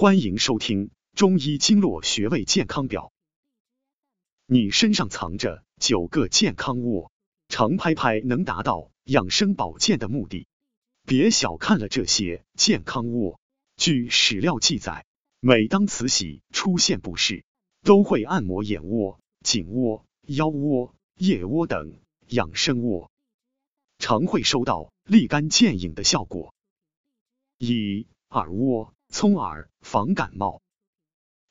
欢迎收听中医经络穴位健康表。你身上藏着九个健康窝，常拍拍能达到养生保健的目的。别小看了这些健康窝。据史料记载，每当慈禧出现不适，都会按摩眼窝、颈窝、腰窝、腋窝等养生窝，常会收到立竿见影的效果。一耳窝。聪耳防感冒，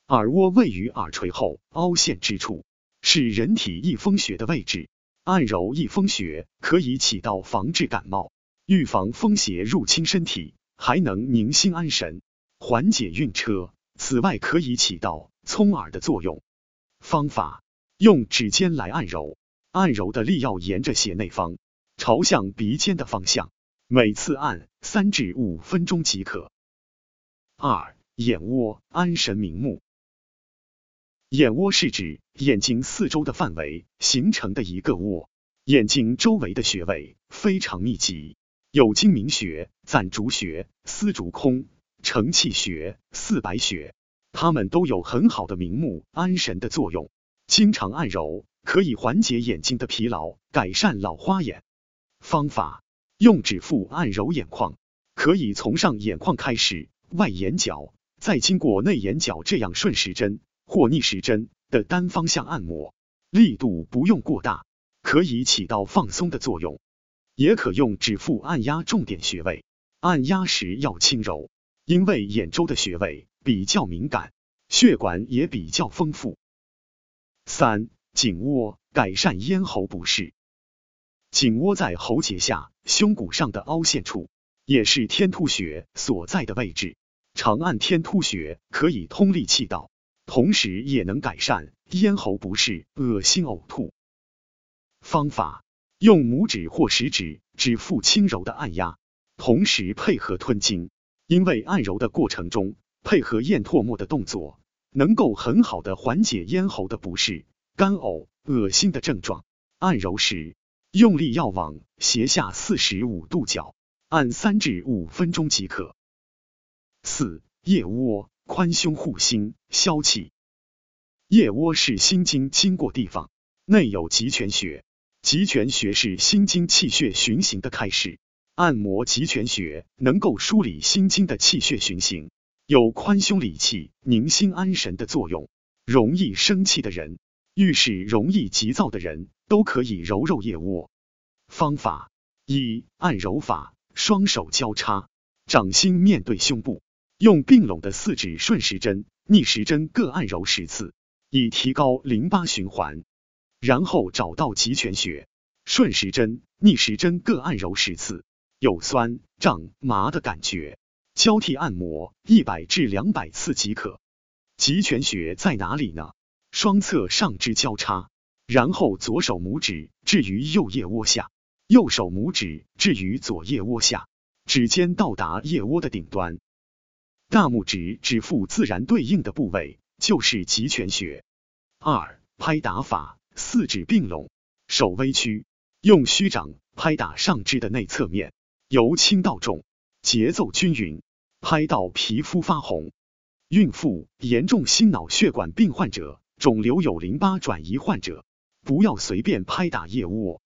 耳窝位于耳垂后凹陷之处，是人体翳风穴的位置。按揉翳风穴可以起到防治感冒、预防风邪入侵身体，还能宁心安神、缓解晕车。此外，可以起到聪耳的作用。方法：用指尖来按揉，按揉的力要沿着斜内方，朝向鼻尖的方向，每次按三至五分钟即可。二眼窝安神明目，眼窝是指眼睛四周的范围形成的一个窝，眼睛周围的穴位非常密集，有睛明穴、攒竹穴、丝竹空、承泣穴、四白穴，它们都有很好的明目安神的作用。经常按揉可以缓解眼睛的疲劳，改善老花眼。方法用指腹按揉眼眶，可以从上眼眶开始。外眼角，再经过内眼角，这样顺时针或逆时针的单方向按摩，力度不用过大，可以起到放松的作用。也可用指腹按压重点穴位，按压时要轻柔，因为眼周的穴位比较敏感，血管也比较丰富。三颈窝改善咽喉不适，颈窝在喉结下胸骨上的凹陷处。也是天突穴所在的位置，长按天突穴可以通利气道，同时也能改善咽喉不适、恶心呕吐。方法：用拇指或食指指腹轻柔的按压，同时配合吞津，因为按揉的过程中配合咽唾沫的动作，能够很好的缓解咽喉的不适、干呕、恶心的症状。按揉时用力要往斜下四十五度角。按三至五分钟即可。四腋窝宽胸护心消气。腋窝是心经经过地方，内有极泉穴，极泉穴是心经气血循行的开始。按摩极泉穴能够梳理心经的气血循行，有宽胸理气、宁心安神的作用。容易生气的人，遇事容易急躁的人，都可以揉揉腋窝。方法一按揉法。双手交叉，掌心面对胸部，用并拢的四指顺时针、逆时针各按揉十次，以提高淋巴循环。然后找到极泉穴，顺时针、逆时针各按揉十次，有酸、胀、麻的感觉，交替按摩一百至两百次即可。极泉穴在哪里呢？双侧上肢交叉，然后左手拇指置于右腋窝下。右手拇指置于左腋窝下，指尖到达腋窝的顶端，大拇指指腹自然对应的部位就是极泉穴。二拍打法：四指并拢，手微屈，用虚掌拍打上肢的内侧面，由轻到重，节奏均匀，拍到皮肤发红。孕妇、严重心脑血管病患者、肿瘤有淋巴转移患者，不要随便拍打腋窝。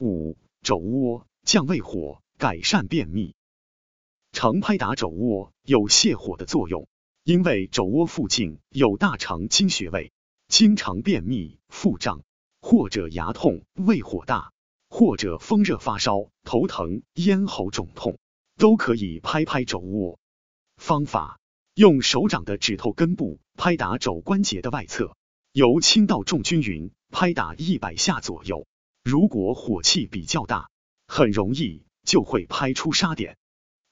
五肘窝降胃火，改善便秘。常拍打肘窝有泻火的作用，因为肘窝附近有大肠经穴位，经常便秘、腹胀，或者牙痛、胃火大，或者风热发烧、头疼、咽喉肿痛，都可以拍拍肘窝。方法：用手掌的指头根部拍打肘关节的外侧，由轻到重均匀拍打一百下左右。如果火气比较大，很容易就会拍出沙点。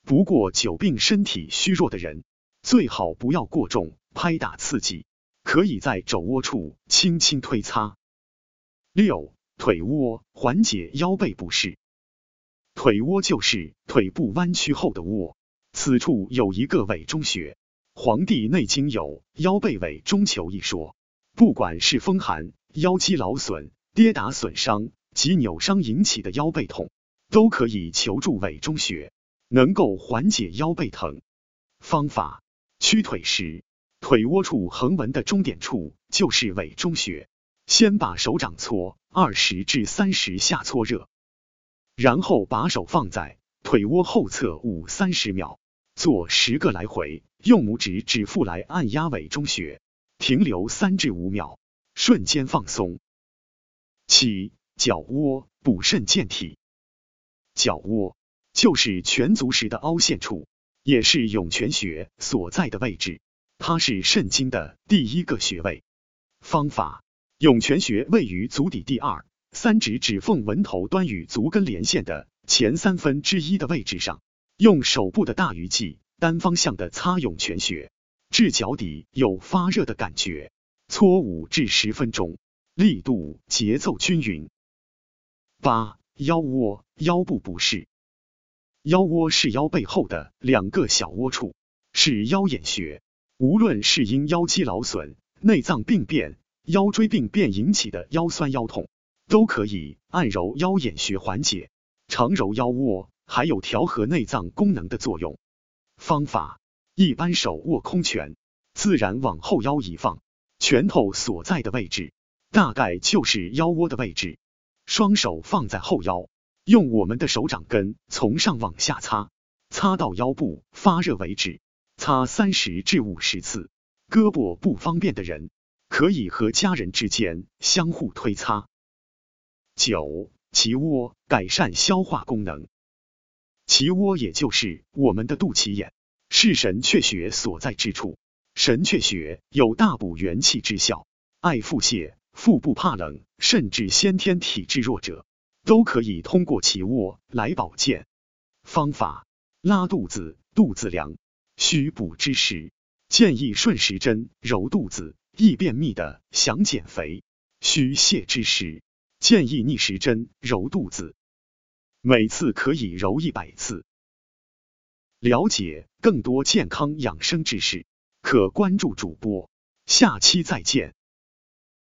不过久病身体虚弱的人，最好不要过重拍打刺激，可以在肘窝处轻轻推擦。六腿窝缓解腰背不适。腿窝就是腿部弯曲后的窝，此处有一个委中穴。《黄帝内经》有腰背委中求一说，不管是风寒、腰肌劳损、跌打损伤。及扭伤引起的腰背痛，都可以求助委中穴，能够缓解腰背疼。方法：屈腿时，腿窝处横纹的中点处就是委中穴。先把手掌搓二十至三十下搓热，然后把手放在腿窝后侧五三十秒，做十个来回，用拇指指腹来按压委中穴，停留三至五秒，瞬间放松。七脚窝补肾健体，脚窝就是全足时的凹陷处，也是涌泉穴所在的位置，它是肾经的第一个穴位。方法。涌泉穴位于足底第二、三指指缝纹头端与足跟连线的前三分之一的位置上，用手部的大鱼际单方向的擦涌泉穴，至脚底有发热的感觉，搓五至十分钟，力度节奏均匀。八腰窝腰部不适，腰窝是腰背后的两个小窝处，是腰眼穴，无论是因腰肌劳损、内脏病变。腰椎病变引起的腰酸腰痛，都可以按揉腰眼穴缓解。常揉腰窝，还有调和内脏功能的作用。方法：一般手握空拳，自然往后腰一放，拳头所在的位置，大概就是腰窝的位置。双手放在后腰，用我们的手掌根从上往下擦，擦到腰部发热为止，擦三十至五十次。胳膊不方便的人。可以和家人之间相互推擦。九，脐窝改善消化功能。脐窝也就是我们的肚脐眼，是神阙穴所在之处。神阙穴有大补元气之效，爱腹泻、腹部怕冷，甚至先天体质弱者，都可以通过起窝来保健。方法：拉肚子，肚子凉，需补之时，建议顺时针揉肚子。易便秘的想减肥，需泻之时，建议逆时针揉肚子，每次可以揉一百次。了解更多健康养生知识，可关注主播。下期再见。